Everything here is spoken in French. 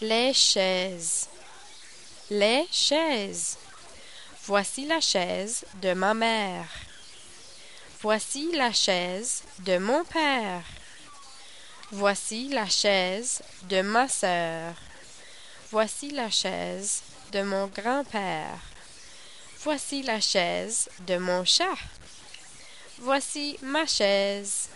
Les chaises. Les chaises. Voici la chaise de ma mère. Voici la chaise de mon père. Voici la chaise de ma sœur. Voici la chaise de mon grand-père. Voici la chaise de mon chat. Voici ma chaise.